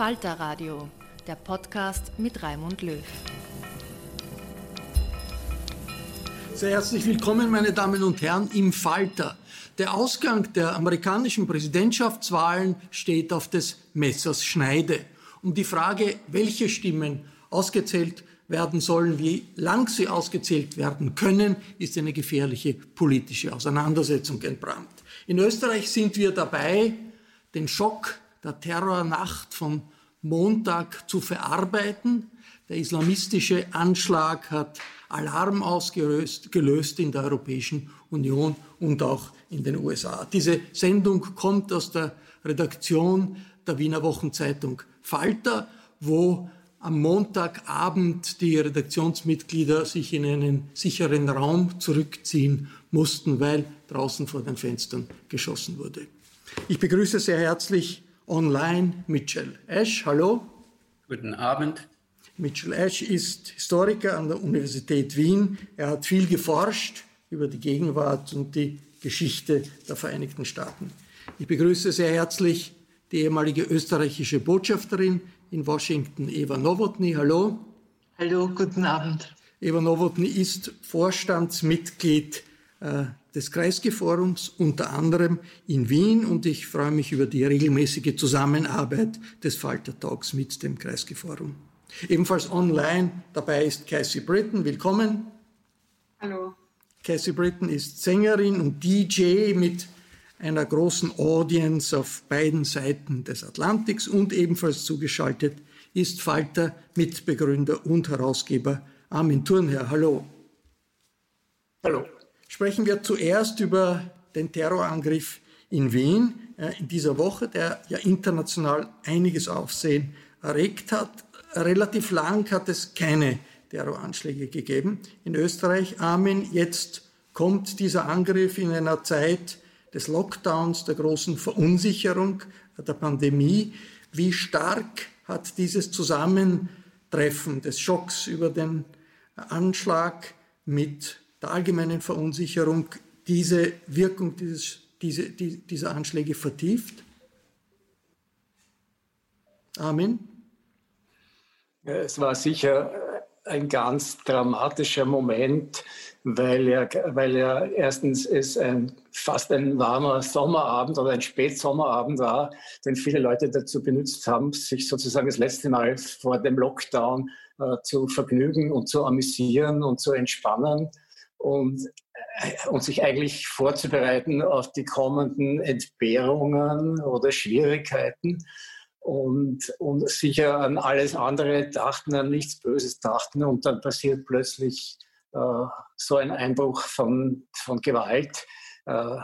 Falter Radio, der Podcast mit Raimund Löw. Sehr herzlich willkommen, meine Damen und Herren, im Falter. Der Ausgang der amerikanischen Präsidentschaftswahlen steht auf des Messers Schneide. Um die Frage, welche Stimmen ausgezählt werden sollen, wie lang sie ausgezählt werden können, ist eine gefährliche politische Auseinandersetzung entbrannt. In Österreich sind wir dabei, den Schock der Terrornacht von Montag zu verarbeiten. Der islamistische Anschlag hat Alarm ausgelöst gelöst in der Europäischen Union und auch in den USA. Diese Sendung kommt aus der Redaktion der Wiener Wochenzeitung Falter, wo am Montagabend die Redaktionsmitglieder sich in einen sicheren Raum zurückziehen mussten, weil draußen vor den Fenstern geschossen wurde. Ich begrüße sehr herzlich online Mitchell Ash. Hallo. Guten Abend. Mitchell Ash ist Historiker an der Universität Wien. Er hat viel geforscht über die Gegenwart und die Geschichte der Vereinigten Staaten. Ich begrüße sehr herzlich die ehemalige österreichische Botschafterin in Washington, Eva Nowotny. Hallo. Hallo, guten Abend. Eva Nowotny ist Vorstandsmitglied äh, des Kreisgeforums, unter anderem in Wien, und ich freue mich über die regelmäßige Zusammenarbeit des Falter Talks mit dem Kreisgeforum. Ebenfalls online dabei ist Cassie Britton. Willkommen. Hallo. Cassie Britton ist Sängerin und DJ mit einer großen Audience auf beiden Seiten des Atlantiks und ebenfalls zugeschaltet ist Falter Mitbegründer und Herausgeber Armin Thurnherr. Hallo. Hallo sprechen wir zuerst über den Terrorangriff in Wien äh, in dieser Woche, der ja international einiges Aufsehen erregt hat. Relativ lang hat es keine Terroranschläge gegeben. In Österreich, Armin, jetzt kommt dieser Angriff in einer Zeit des Lockdowns, der großen Verunsicherung, der Pandemie. Wie stark hat dieses Zusammentreffen des Schocks über den Anschlag mit der allgemeinen Verunsicherung diese Wirkung dieses, diese, die, dieser Anschläge vertieft? Amen. Es war sicher ein ganz dramatischer Moment, weil er, weil er erstens es ein, fast ein warmer Sommerabend oder ein Spätsommerabend war, den viele Leute dazu benutzt haben, sich sozusagen das letzte Mal vor dem Lockdown äh, zu vergnügen und zu amüsieren und zu entspannen. Und, äh, und sich eigentlich vorzubereiten auf die kommenden Entbehrungen oder Schwierigkeiten. Und, und sicher an alles andere dachten, an nichts Böses dachten und dann passiert plötzlich äh, so ein Einbruch von, von Gewalt, äh,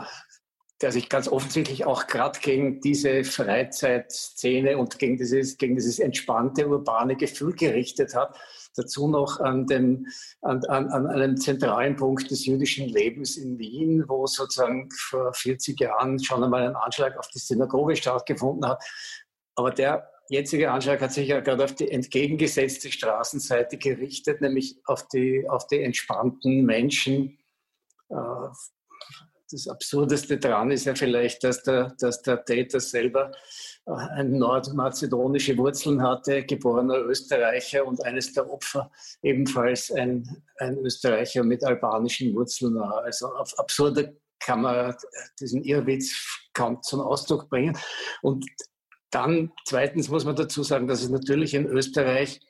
der sich ganz offensichtlich auch gerade gegen diese Freizeitszene und gegen dieses, gegen dieses entspannte urbane Gefühl gerichtet hat. Dazu noch an, dem, an, an, an einem zentralen Punkt des jüdischen Lebens in Wien, wo sozusagen vor 40 Jahren schon einmal ein Anschlag auf die Synagoge stattgefunden hat. Aber der jetzige Anschlag hat sich ja gerade auf die entgegengesetzte Straßenseite gerichtet, nämlich auf die, auf die entspannten Menschen, äh, das Absurdeste daran ist ja vielleicht, dass der, dass der Täter selber äh, nordmazedonische Wurzeln hatte, geborener Österreicher und eines der Opfer ebenfalls ein, ein Österreicher mit albanischen Wurzeln war. Also auf absurde kann man diesen Irrwitz kaum zum Ausdruck bringen. Und dann zweitens muss man dazu sagen, dass es natürlich in Österreich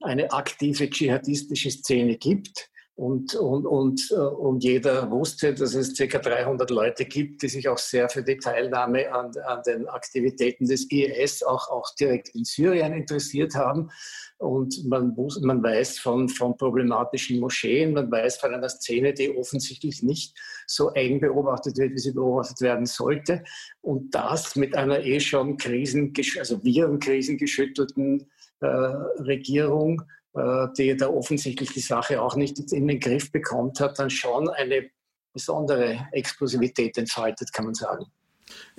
eine aktive dschihadistische Szene gibt und, und, und, äh, und jeder wusste, dass es ca. 300 Leute gibt, die sich auch sehr für die Teilnahme an, an den Aktivitäten des IS auch, auch direkt in Syrien interessiert haben. Und man, man weiß von, von problematischen Moscheen, man weiß von einer Szene, die offensichtlich nicht so eng beobachtet wird, wie sie beobachtet werden sollte. Und das mit einer eh schon Krisen, also Virenkrisengeschüttelten geschüttelten äh, Regierung die da offensichtlich die Sache auch nicht in den Griff bekommt, hat dann schon eine besondere Explosivität entfaltet, kann man sagen.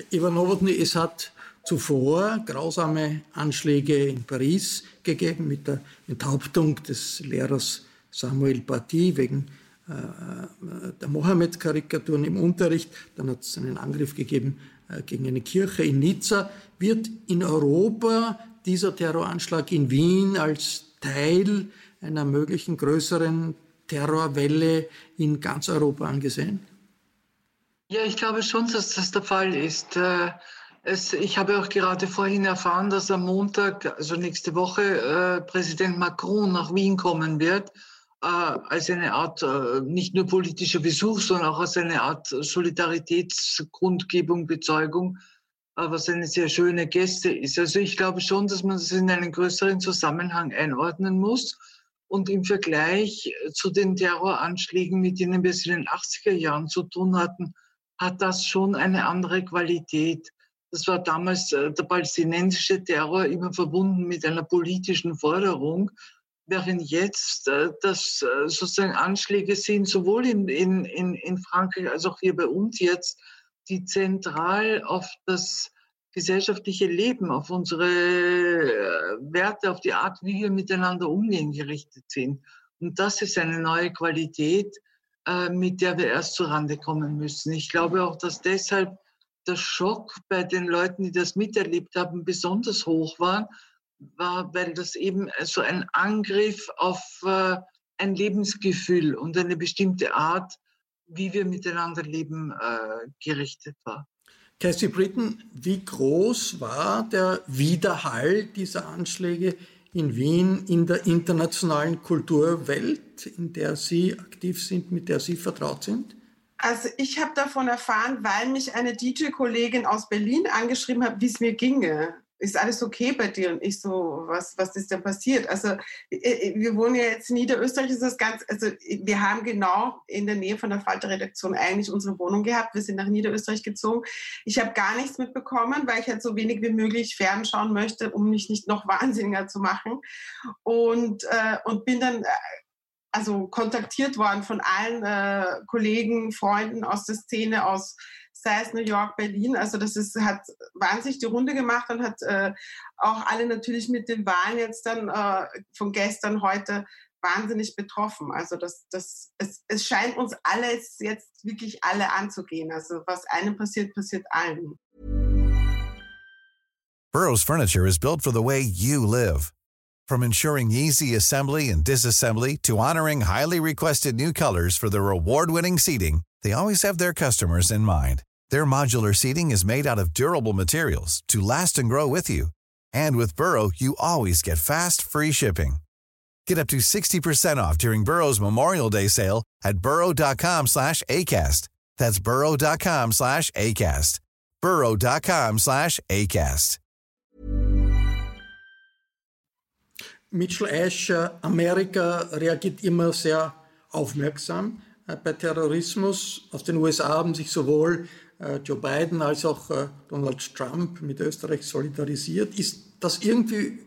Ivan Novotny, es hat zuvor grausame Anschläge in Paris gegeben mit der Enthauptung des Lehrers Samuel Paty wegen äh, äh der Mohammed-Karikaturen im Unterricht. Dann hat es einen Angriff gegeben äh, gegen eine Kirche in Nizza. Wird in Europa dieser Terroranschlag in Wien als Teil einer möglichen größeren Terrorwelle in ganz Europa angesehen? Ja, ich glaube schon, dass das der Fall ist. Äh, es, ich habe auch gerade vorhin erfahren, dass am Montag, also nächste Woche, äh, Präsident Macron nach Wien kommen wird, äh, als eine Art nicht nur politischer Besuch, sondern auch als eine Art Solidaritätsgrundgebung, Bezeugung was eine sehr schöne Geste ist. Also ich glaube schon, dass man das in einen größeren Zusammenhang einordnen muss. Und im Vergleich zu den Terroranschlägen, mit denen wir es in den 80er Jahren zu tun hatten, hat das schon eine andere Qualität. Das war damals äh, der palästinensische Terror immer verbunden mit einer politischen Forderung, während jetzt äh, das äh, sozusagen Anschläge sind, sowohl in, in, in Frankreich als auch hier bei uns jetzt, die zentral auf das gesellschaftliche Leben, auf unsere äh, Werte, auf die Art, wie wir miteinander umgehen, gerichtet sind. Und das ist eine neue Qualität, äh, mit der wir erst zurande kommen müssen. Ich glaube auch, dass deshalb der Schock bei den Leuten, die das miterlebt haben, besonders hoch war, war, weil das eben so ein Angriff auf äh, ein Lebensgefühl und eine bestimmte Art wie wir miteinander leben, äh, gerichtet war. Cassie Britton, wie groß war der Widerhall dieser Anschläge in Wien in der internationalen Kulturwelt, in der Sie aktiv sind, mit der Sie vertraut sind? Also ich habe davon erfahren, weil mich eine DJ-Kollegin aus Berlin angeschrieben hat, wie es mir ginge ist alles okay bei dir? Und ich so, was, was ist denn passiert? Also wir wohnen ja jetzt in Niederösterreich, ist das ganz, also wir haben genau in der Nähe von der Falter-Redaktion eigentlich unsere Wohnung gehabt. Wir sind nach Niederösterreich gezogen. Ich habe gar nichts mitbekommen, weil ich halt so wenig wie möglich fernschauen möchte, um mich nicht noch wahnsinniger zu machen. Und, äh, und bin dann äh, also kontaktiert worden von allen äh, Kollegen, Freunden aus der Szene, aus sei es New York, Berlin. Also das ist, hat wahnsinnig die Runde gemacht und hat äh, auch alle natürlich mit den Wahlen jetzt dann äh, von gestern, heute wahnsinnig betroffen. Also das, das, es, es scheint uns alles jetzt wirklich alle anzugehen. Also was einem passiert, passiert allen. Burroughs Furniture is built for the way you live. From ensuring easy assembly and disassembly to honoring highly requested new colors for their award-winning seating, they always have their customers in mind. Their modular seating is made out of durable materials to last and grow with you. And with Burrow, you always get fast, free shipping. Get up to 60% off during Burrow's Memorial Day sale at burrow.com slash ACAST. That's burrow.com slash ACAST. burrow.com slash ACAST. Mitchell Ash, Amerika reagiert immer sehr aufmerksam äh, bei Terrorismus. Aus den USA haben sich sowohl Joe Biden als auch äh, Donald Trump mit Österreich solidarisiert. Ist das irgendwie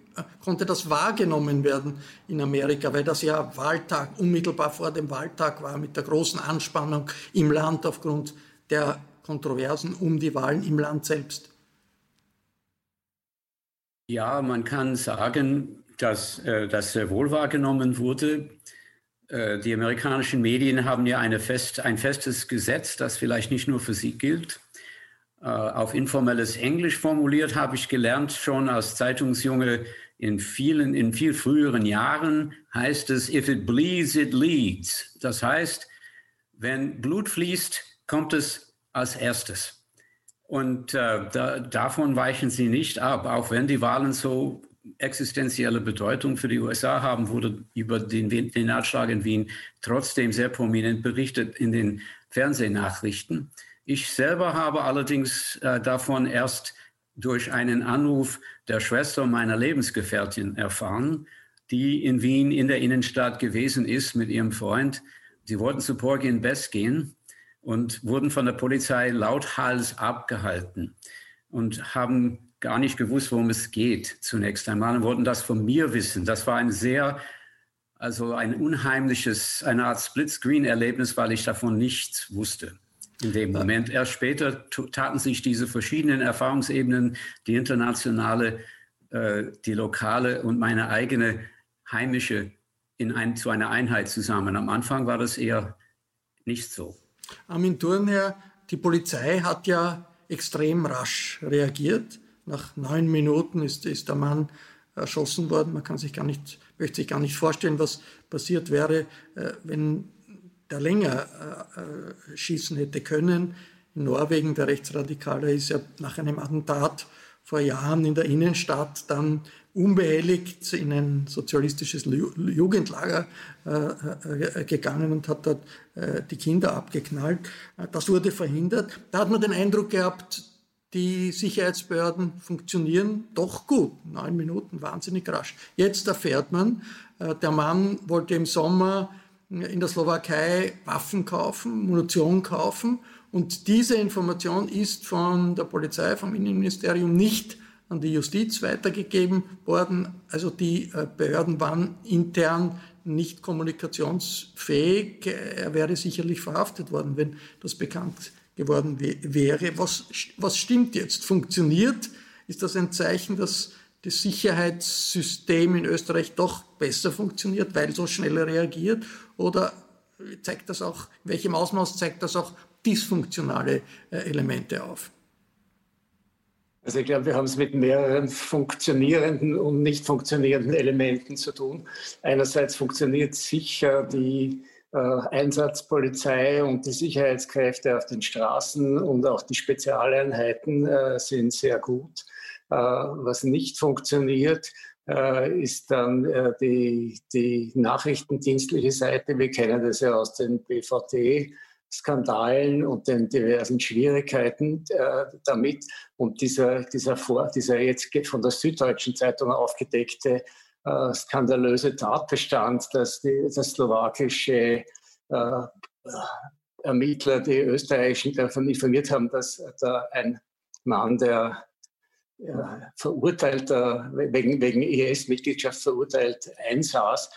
konnte das wahrgenommen werden in Amerika, weil das ja Wahltag, unmittelbar vor dem Wahltag war, mit der großen Anspannung im Land aufgrund der Kontroversen um die Wahlen im Land selbst. Ja, man kann sagen, dass äh, das sehr wohl wahrgenommen wurde. Äh, die amerikanischen Medien haben ja fest, ein festes Gesetz, das vielleicht nicht nur für sie gilt. Äh, auf informelles Englisch formuliert habe ich gelernt schon als Zeitungsjunge, in vielen, in viel früheren Jahren heißt es, if it bleeds, it leads. Das heißt, wenn Blut fließt, kommt es als erstes. Und äh, da, davon weichen sie nicht ab, auch wenn die Wahlen so existenzielle Bedeutung für die USA haben, wurde über den, den in Wien trotzdem sehr prominent berichtet in den Fernsehnachrichten. Ich selber habe allerdings äh, davon erst durch einen Anruf der Schwester meiner Lebensgefährtin erfahren, die in Wien in der Innenstadt gewesen ist mit ihrem Freund. Sie wollten zu Porgy in gehen und wurden von der Polizei lauthals abgehalten und haben gar nicht gewusst, worum es geht zunächst einmal und wollten das von mir wissen. Das war ein sehr, also ein unheimliches, eine Art Split-Screen-Erlebnis, weil ich davon nichts wusste in dem Moment. Erst später taten sich diese verschiedenen Erfahrungsebenen, die internationale, äh, die lokale und meine eigene heimische, in ein, zu einer Einheit zusammen. Am Anfang war das eher nicht so. Armin Thurnherr, die Polizei hat ja extrem rasch reagiert. Nach neun Minuten ist, ist der Mann erschossen worden. Man kann sich gar nicht, möchte sich gar nicht vorstellen, was passiert wäre, äh, wenn der länger äh, äh, schießen hätte können. In Norwegen, der Rechtsradikale ist ja nach einem Attentat vor Jahren in der Innenstadt dann unbehelligt in ein sozialistisches Jugendlager gegangen und hat dort die Kinder abgeknallt. Das wurde verhindert. Da hat man den Eindruck gehabt, die Sicherheitsbehörden funktionieren doch gut. Neun Minuten, wahnsinnig rasch. Jetzt erfährt man, äh, der Mann wollte im Sommer in der Slowakei Waffen kaufen, Munition kaufen. Und diese Information ist von der Polizei, vom Innenministerium nicht an die Justiz weitergegeben worden. Also die äh, Behörden waren intern nicht kommunikationsfähig. Er wäre sicherlich verhaftet worden, wenn das bekannt geworden wäre. Was, was stimmt jetzt? Funktioniert? Ist das ein Zeichen, dass das Sicherheitssystem in Österreich doch besser funktioniert, weil so schnell reagiert? Oder zeigt das auch, in welchem Ausmaß zeigt das auch dysfunktionale äh, Elemente auf? Also ich glaube, wir haben es mit mehreren funktionierenden und nicht funktionierenden Elementen zu tun. Einerseits funktioniert sicher die Einsatzpolizei und die Sicherheitskräfte auf den Straßen und auch die Spezialeinheiten äh, sind sehr gut. Äh, was nicht funktioniert, äh, ist dann äh, die, die nachrichtendienstliche Seite. Wir kennen das ja aus den BVT. Skandalen und den diversen Schwierigkeiten äh, damit. Und dieser, dieser, Vor, dieser jetzt von der Süddeutschen Zeitung aufgedeckte äh, skandalöse Tatbestand, dass die, das slowakische äh, Ermittler die österreichischen davon informiert haben, dass da ein Mann, der ja, verurteilter, wegen, wegen IS-Mitgliedschaft verurteilt einsaß,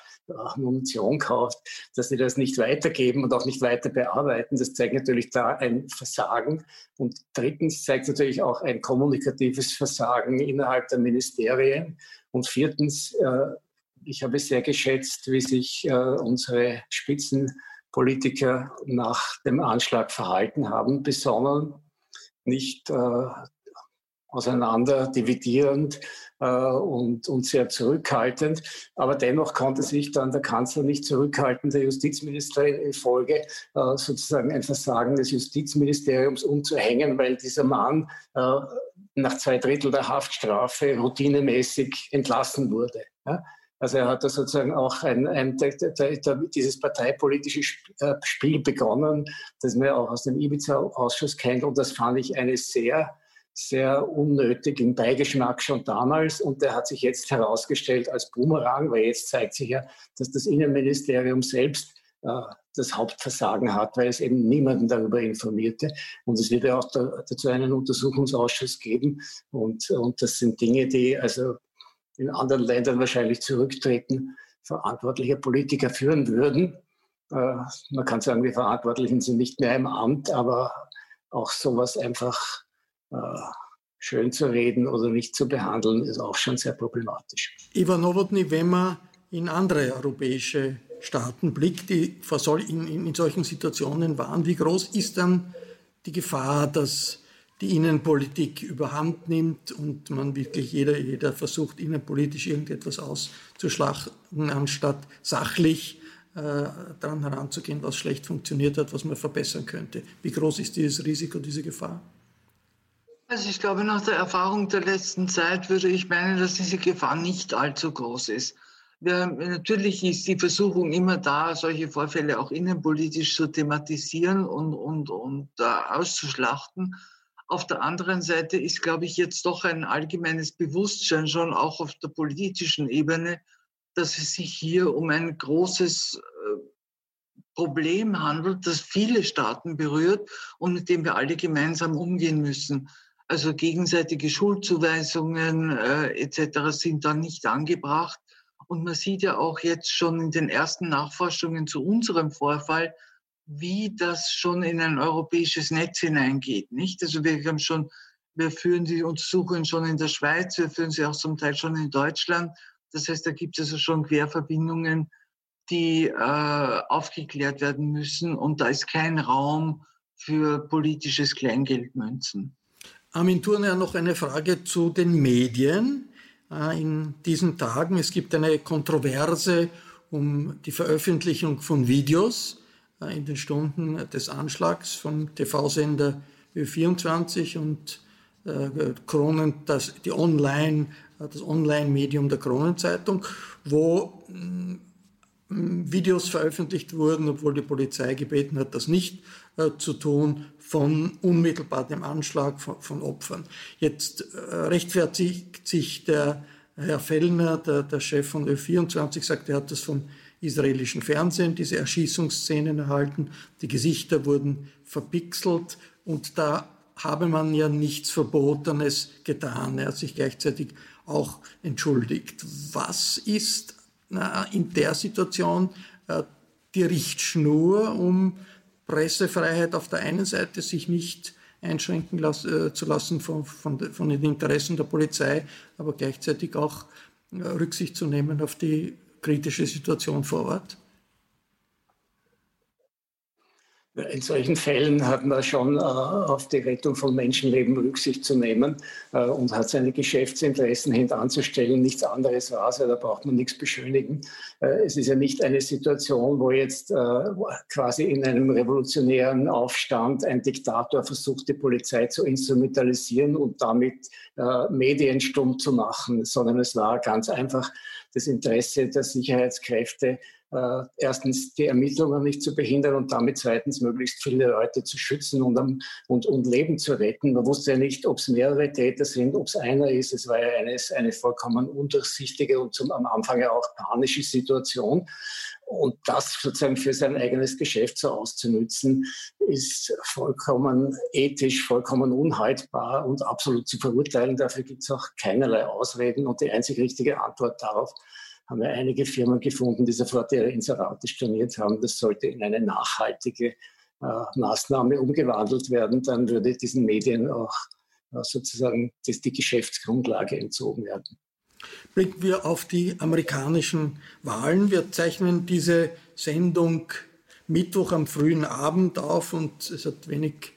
Munition kauft, dass sie das nicht weitergeben und auch nicht weiter bearbeiten. Das zeigt natürlich da ein Versagen. Und drittens zeigt natürlich auch ein kommunikatives Versagen innerhalb der Ministerien. Und viertens, äh, ich habe sehr geschätzt, wie sich äh, unsere Spitzenpolitiker nach dem Anschlag verhalten haben, besonnen, nicht äh, auseinander dividierend äh, und, und sehr zurückhaltend. Aber dennoch konnte sich dann der Kanzler nicht zurückhalten, der Justizministerin in Folge äh, sozusagen ein Versagen des Justizministeriums umzuhängen, weil dieser Mann äh, nach zwei Drittel der Haftstrafe routinemäßig entlassen wurde. Also er hat da sozusagen auch ein, ein, dieses parteipolitische äh, Spiel begonnen, das man auch aus dem Ibiza-Ausschuss kennt. Und das fand ich eine sehr, sehr unnötigen Beigeschmack schon damals. Und der hat sich jetzt herausgestellt als Boomerang, weil jetzt zeigt sich ja, dass das Innenministerium selbst äh, das Hauptversagen hat, weil es eben niemanden darüber informierte. Und es wird ja auch dazu einen Untersuchungsausschuss geben. Und, und das sind Dinge, die also in anderen Ländern wahrscheinlich zurücktreten, verantwortliche Politiker führen würden. Äh, man kann sagen, die Verantwortlichen sind nicht mehr im Amt, aber auch sowas einfach schön zu reden oder nicht zu behandeln, ist auch schon sehr problematisch. Ivan Novotny, wenn man in andere europäische Staaten blickt, die in solchen Situationen waren, wie groß ist dann die Gefahr, dass die Innenpolitik überhand nimmt und man wirklich jeder, jeder versucht, innenpolitisch irgendetwas auszuschlachten, anstatt sachlich äh, daran heranzugehen, was schlecht funktioniert hat, was man verbessern könnte. Wie groß ist dieses Risiko, diese Gefahr? Also ich glaube, nach der Erfahrung der letzten Zeit würde ich meinen, dass diese Gefahr nicht allzu groß ist. Wir, natürlich ist die Versuchung immer da, solche Vorfälle auch innenpolitisch zu thematisieren und, und, und äh, auszuschlachten. Auf der anderen Seite ist, glaube ich, jetzt doch ein allgemeines Bewusstsein schon auch auf der politischen Ebene, dass es sich hier um ein großes äh, Problem handelt, das viele Staaten berührt und mit dem wir alle gemeinsam umgehen müssen. Also gegenseitige Schuldzuweisungen äh, etc. sind da nicht angebracht. Und man sieht ja auch jetzt schon in den ersten Nachforschungen zu unserem Vorfall, wie das schon in ein europäisches Netz hineingeht, nicht? Also wir haben schon, wir führen die Untersuchungen schon in der Schweiz, wir führen sie auch zum Teil schon in Deutschland. Das heißt, da gibt es also schon Querverbindungen, die äh, aufgeklärt werden müssen und da ist kein Raum für politisches Kleingeldmünzen. Armin Thurner, noch eine Frage zu den Medien äh, in diesen Tagen. Es gibt eine Kontroverse um die Veröffentlichung von Videos äh, in den Stunden des Anschlags vom TV-Sender Ö24 und äh, Kronen, das, die Online, das Online-Medium der Kronenzeitung, wo mm, Videos veröffentlicht wurden, obwohl die Polizei gebeten hat, das nicht zu tun, von unmittelbar dem Anschlag von, von Opfern. Jetzt äh, rechtfertigt sich der Herr Fellner, der, der Chef von Ö24, sagt, er hat das vom israelischen Fernsehen diese Erschießungsszenen erhalten. Die Gesichter wurden verpixelt und da habe man ja nichts Verbotenes getan. Er hat sich gleichzeitig auch entschuldigt. Was ist na, in der Situation äh, die Richtschnur, um Pressefreiheit auf der einen Seite sich nicht einschränken las äh, zu lassen von, von, von, den Interessen der Polizei, aber gleichzeitig auch äh, Rücksicht zu nehmen auf die kritische Situation vor Ort? In solchen Fällen hat man schon äh, auf die Rettung von Menschenleben Rücksicht zu nehmen äh, und hat seine Geschäftsinteressen hintanzustellen. Nichts anderes war es, da braucht man nichts beschönigen. Äh, es ist ja nicht eine Situation, wo jetzt quasi in einem revolutionären Aufstand ein Diktator versucht, die Polizei zu instrumentalisieren und damit Medien stumm zu machen, sondern es war ganz einfach das Interesse der Sicherheitskräfte, äh, erstens die Ermittlungen nicht zu behindern und damit zweitens möglichst viele Leute zu schützen und, und, und Leben zu retten. Man wusste ja nicht, ob es mehrere Täter sind, ob es einer ist. Es war ja eine, eine vollkommen undurchsichtige und zum, am Anfang ja auch panische Situation. Und das sozusagen für sein eigenes Geschäft so auszunützen, ist vollkommen ethisch, vollkommen unhaltbar und absolut zu verurteilen. Dafür gibt es auch keinerlei Ausreden. Und die einzig richtige Antwort darauf haben wir einige Firmen gefunden, die sofort ihre Inserate storniert haben. Das sollte in eine nachhaltige äh, Maßnahme umgewandelt werden. Dann würde diesen Medien auch äh, sozusagen das, die Geschäftsgrundlage entzogen werden. Blicken wir auf die amerikanischen Wahlen. Wir zeichnen diese Sendung Mittwoch am frühen Abend auf und es hat wenig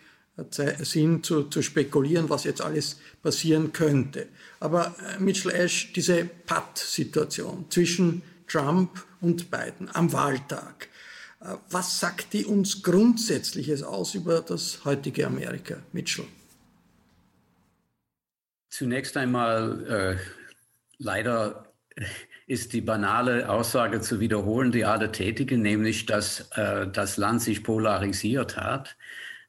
Sinn zu, zu spekulieren, was jetzt alles passieren könnte. Aber äh, Mitchell Ash, diese Patt-Situation zwischen Trump und Biden am Wahltag, äh, was sagt die uns Grundsätzliches aus über das heutige Amerika, Mitchell? Zunächst einmal äh, leider ist die banale Aussage zu wiederholen, die alle tätigen, nämlich, dass äh, das Land sich polarisiert hat.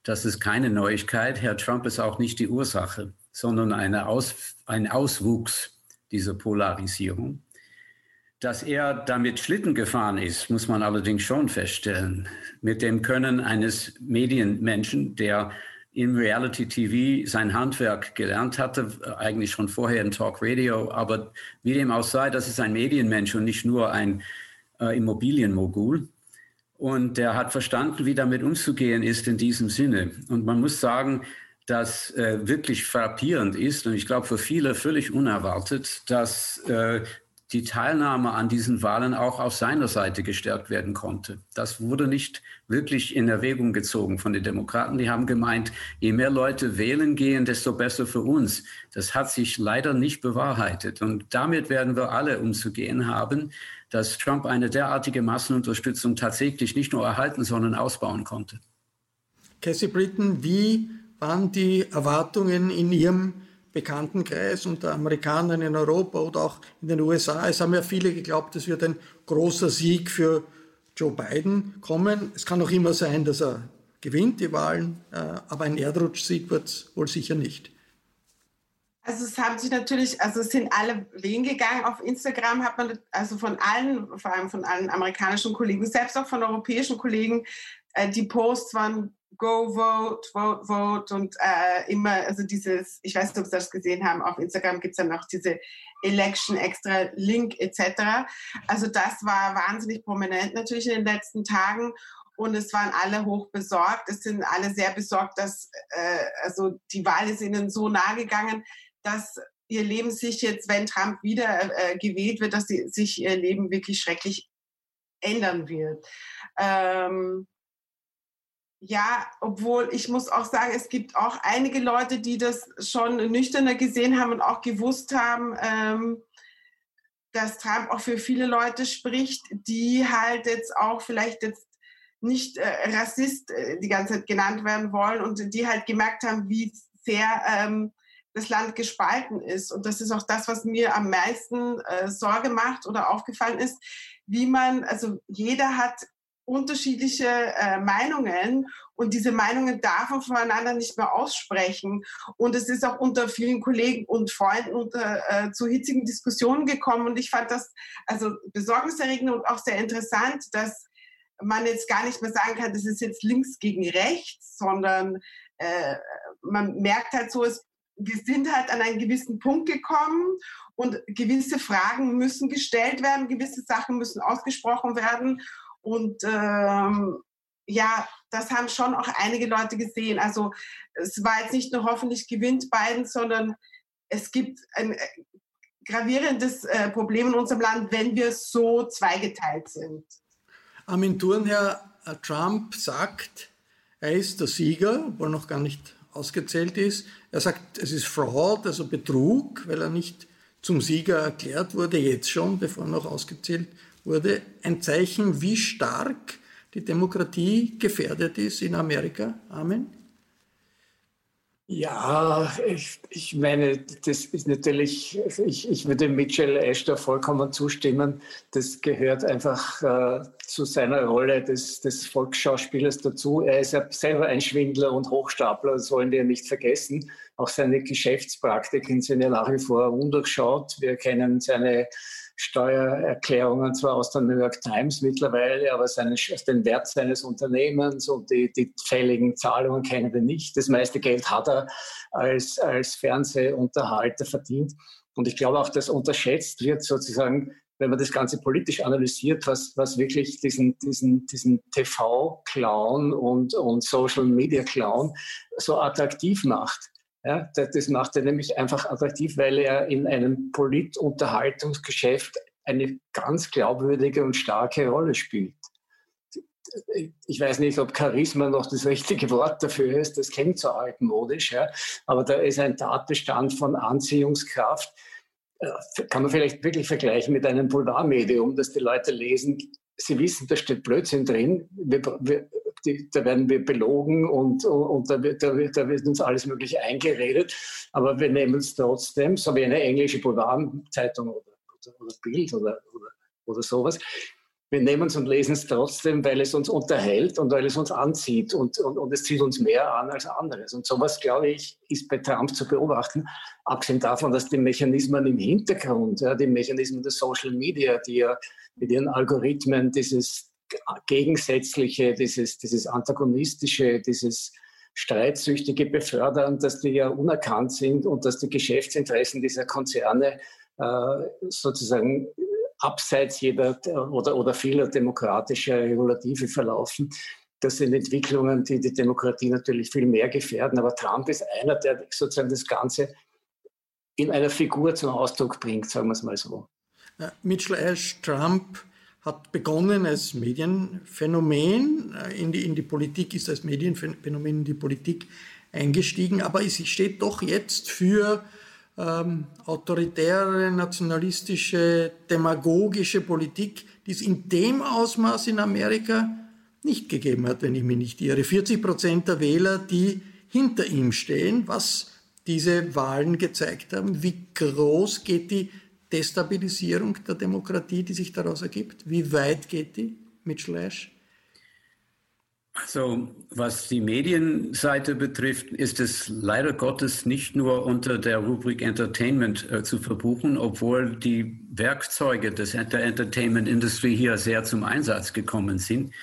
Das ist keine Neuigkeit. Herr Trump ist auch nicht die Ursache, sondern eine Aus, ein Auswuchs dieser Polarisierung. Dass er damit Schlitten gefahren ist, muss man allerdings schon feststellen. Mit dem Können eines Medienmenschen, der im Reality TV sein Handwerk gelernt hatte, eigentlich schon vorher im Talk Radio. Aber wie dem auch sei, das ist ein Medienmensch und nicht nur ein äh, Immobilienmogul. Und der hat verstanden, wie damit umzugehen ist in diesem Sinne. Und man muss sagen, dass äh, wirklich frappierend ist und ich glaube für viele völlig unerwartet, dass äh, die Teilnahme an diesen Wahlen auch auf seiner Seite gestärkt werden konnte. Das wurde nicht wirklich in Erwägung gezogen von den Demokraten. Die haben gemeint, je mehr Leute wählen gehen, desto besser für uns. Das hat sich leider nicht bewahrheitet. Und damit werden wir alle umzugehen haben, dass Trump eine derartige Massenunterstützung tatsächlich nicht nur erhalten, sondern ausbauen konnte. Cassie Britton, wie waren die Erwartungen in Ihrem Bekanntenkreis unter Amerikanern in Europa oder auch in den USA. Es haben ja viele geglaubt, es wird ein großer Sieg für Joe Biden kommen. Es kann auch immer sein, dass er gewinnt die Wahlen, äh, aber ein Erdrutschsieg wird es wohl sicher nicht. Also es haben sich natürlich, also es sind alle wählen gegangen. Auf Instagram hat man also von allen, vor allem von allen amerikanischen Kollegen, selbst auch von europäischen Kollegen, äh, die Posts waren Go Vote, Vote, Vote und äh, immer, also dieses, ich weiß nicht, ob Sie das gesehen haben, auf Instagram gibt es dann auch diese Election Extra Link etc. Also das war wahnsinnig prominent natürlich in den letzten Tagen und es waren alle hoch besorgt. Es sind alle sehr besorgt, dass äh, also die Wahl ist ihnen so nahe gegangen, dass ihr Leben sich jetzt, wenn Trump wieder äh, gewählt wird, dass sie, sich ihr Leben wirklich schrecklich ändern wird. Ähm, ja, obwohl ich muss auch sagen, es gibt auch einige Leute, die das schon nüchterner gesehen haben und auch gewusst haben, ähm, dass Trump auch für viele Leute spricht, die halt jetzt auch vielleicht jetzt nicht äh, Rassist äh, die ganze Zeit genannt werden wollen und die halt gemerkt haben, wie sehr ähm, das Land gespalten ist. Und das ist auch das, was mir am meisten äh, Sorge macht oder aufgefallen ist, wie man, also jeder hat unterschiedliche äh, Meinungen und diese Meinungen darf man voneinander nicht mehr aussprechen. Und es ist auch unter vielen Kollegen und Freunden unter, äh, zu hitzigen Diskussionen gekommen. Und ich fand das also besorgniserregend und auch sehr interessant, dass man jetzt gar nicht mehr sagen kann, das ist jetzt links gegen rechts, sondern äh, man merkt halt so, es, wir sind halt an einen gewissen Punkt gekommen und gewisse Fragen müssen gestellt werden, gewisse Sachen müssen ausgesprochen werden. Und ähm, ja, das haben schon auch einige Leute gesehen. Also es war jetzt nicht nur hoffentlich gewinnt Biden, sondern es gibt ein äh, gravierendes äh, Problem in unserem Land, wenn wir so zweigeteilt sind. Armin Thurnherr, Trump sagt, er ist der Sieger, obwohl noch gar nicht ausgezählt ist. Er sagt, es ist Fraud, also Betrug, weil er nicht zum Sieger erklärt wurde, jetzt schon, bevor er noch ausgezählt wurde ein Zeichen, wie stark die Demokratie gefährdet ist in Amerika. Amen. Ja, ich, ich meine, das ist natürlich, ich, ich würde Mitchell Astor vollkommen zustimmen. Das gehört einfach äh, zu seiner Rolle des, des Volksschauspielers dazu. Er ist ja selber ein Schwindler und Hochstapler, das sollen wir nicht vergessen. Auch seine Geschäftspraktiken sind ja nach wie vor undurchschaut. Wir kennen seine Steuererklärungen zwar aus der New York Times mittlerweile, aber seine, den Wert seines Unternehmens und die, die fälligen Zahlungen kennen wir nicht. Das meiste Geld hat er als, als Fernsehunterhalter verdient. Und ich glaube auch, dass unterschätzt wird sozusagen, wenn man das Ganze politisch analysiert, was, was wirklich diesen, diesen, diesen TV-Clown und, und Social-Media-Clown so attraktiv macht. Ja, das macht er nämlich einfach attraktiv, weil er in einem Politunterhaltungsgeschäft eine ganz glaubwürdige und starke Rolle spielt. Ich weiß nicht, ob Charisma noch das richtige Wort dafür ist, das klingt so altmodisch, ja, aber da ist ein Tatbestand von Anziehungskraft. Äh, kann man vielleicht wirklich vergleichen mit einem Boulevardmedium, dass die Leute lesen, sie wissen, da steht Blödsinn drin, wir, wir, die, da werden wir belogen und, und da, wird, da, wird, da wird uns alles Mögliche eingeredet. Aber wir nehmen es trotzdem, so wie eine englische Boulevardzeitung oder oder Bild oder, oder, oder sowas. Wir nehmen es und lesen es trotzdem, weil es uns unterhält und weil es uns anzieht und, und, und es zieht uns mehr an als anderes. Und sowas, glaube ich, ist bei Trump zu beobachten, abgesehen davon, dass die Mechanismen im Hintergrund, ja, die Mechanismen der Social Media, die ja mit ihren Algorithmen dieses Gegensätzliche, dieses, dieses Antagonistische, dieses Streitsüchtige befördern, dass die ja unerkannt sind und dass die Geschäftsinteressen dieser Konzerne äh, sozusagen abseits jeder oder, oder vieler demokratischer Regulative verlaufen. Das sind Entwicklungen, die die Demokratie natürlich viel mehr gefährden. Aber Trump ist einer, der sozusagen das Ganze in einer Figur zum Ausdruck bringt, sagen wir es mal so. Mitchell Ash, Trump hat begonnen als Medienphänomen, äh, in die, in die Politik ist als Medienphänomen in die Politik eingestiegen, aber es steht doch jetzt für ähm, autoritäre, nationalistische, demagogische Politik, die es in dem Ausmaß in Amerika nicht gegeben hat, wenn ich mich nicht irre. 40 Prozent der Wähler, die hinter ihm stehen, was diese Wahlen gezeigt haben. Wie groß geht die Destabilisierung der Demokratie, die sich daraus ergibt? Wie weit geht die mit Schlash? Also was die Medienseite betrifft, ist es leider Gottes nicht nur unter der Rubrik Entertainment äh, zu verbuchen, obwohl die Werkzeuge des, der Entertainment Industry hier sehr zum Einsatz gekommen sind.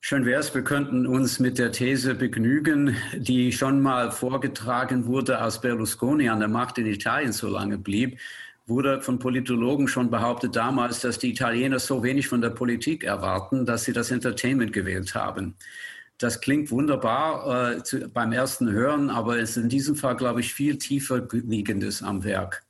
Schön wäre es, wir könnten uns mit der These begnügen, die schon mal vorgetragen wurde, als Berlusconi an der Macht in Italien so lange blieb, wurde von Politologen schon behauptet damals, dass die Italiener so wenig von der Politik erwarten, dass sie das Entertainment gewählt haben. Das klingt wunderbar äh, zu, beim ersten Hören, aber es ist in diesem Fall, glaube ich, viel tiefer liegendes am Werk.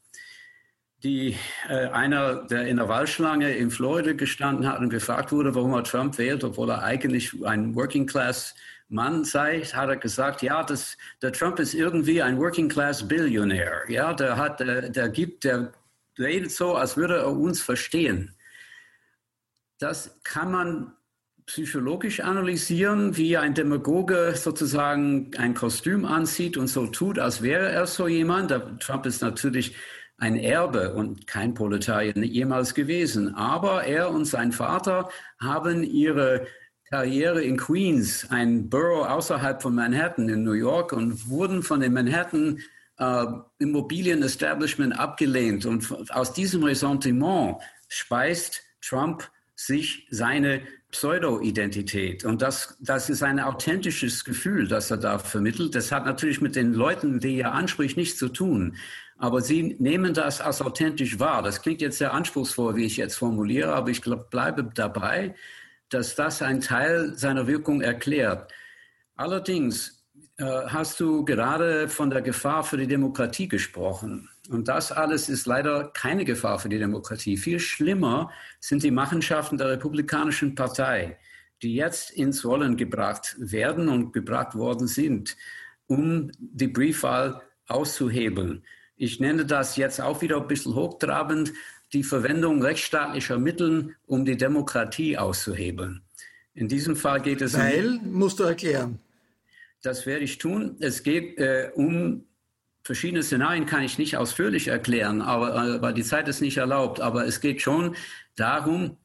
Die, äh, einer, der in der Wahlschlange in Florida gestanden hat und gefragt wurde, warum er Trump wählt, obwohl er eigentlich ein Working Class Mann sei, hat er gesagt, ja, das, der Trump ist irgendwie ein Working Class Billionär. Ja, der hat, der, der gibt, der redet so, als würde er uns verstehen. Das kann man psychologisch analysieren, wie ein Demagoge sozusagen ein Kostüm anzieht und so tut, als wäre er so jemand. Trump ist natürlich ein Erbe und kein Proletarier jemals gewesen. Aber er und sein Vater haben ihre Karriere in Queens, ein Borough außerhalb von Manhattan in New York und wurden von dem Manhattan äh, Immobilien-Establishment abgelehnt. Und aus diesem Ressentiment speist Trump sich seine Pseudo-Identität. Und das, das ist ein authentisches Gefühl, das er da vermittelt. Das hat natürlich mit den Leuten, die er anspricht, nichts zu tun. Aber sie nehmen das als authentisch wahr. Das klingt jetzt sehr anspruchsvoll, wie ich jetzt formuliere, aber ich glaub, bleibe dabei, dass das ein Teil seiner Wirkung erklärt. Allerdings hast du gerade von der Gefahr für die Demokratie gesprochen. Und das alles ist leider keine Gefahr für die Demokratie. Viel schlimmer sind die Machenschaften der Republikanischen Partei, die jetzt ins Rollen gebracht werden und gebracht worden sind, um die Briefwahl auszuhebeln. Ich nenne das jetzt auch wieder ein bisschen hochtrabend, die Verwendung rechtsstaatlicher Mittel, um die Demokratie auszuhebeln. In diesem Fall geht es. Weil, um, musst du erklären. Das werde ich tun. Es geht äh, um verschiedene Szenarien, kann ich nicht ausführlich erklären, aber, äh, weil die Zeit es nicht erlaubt. Aber es geht schon darum,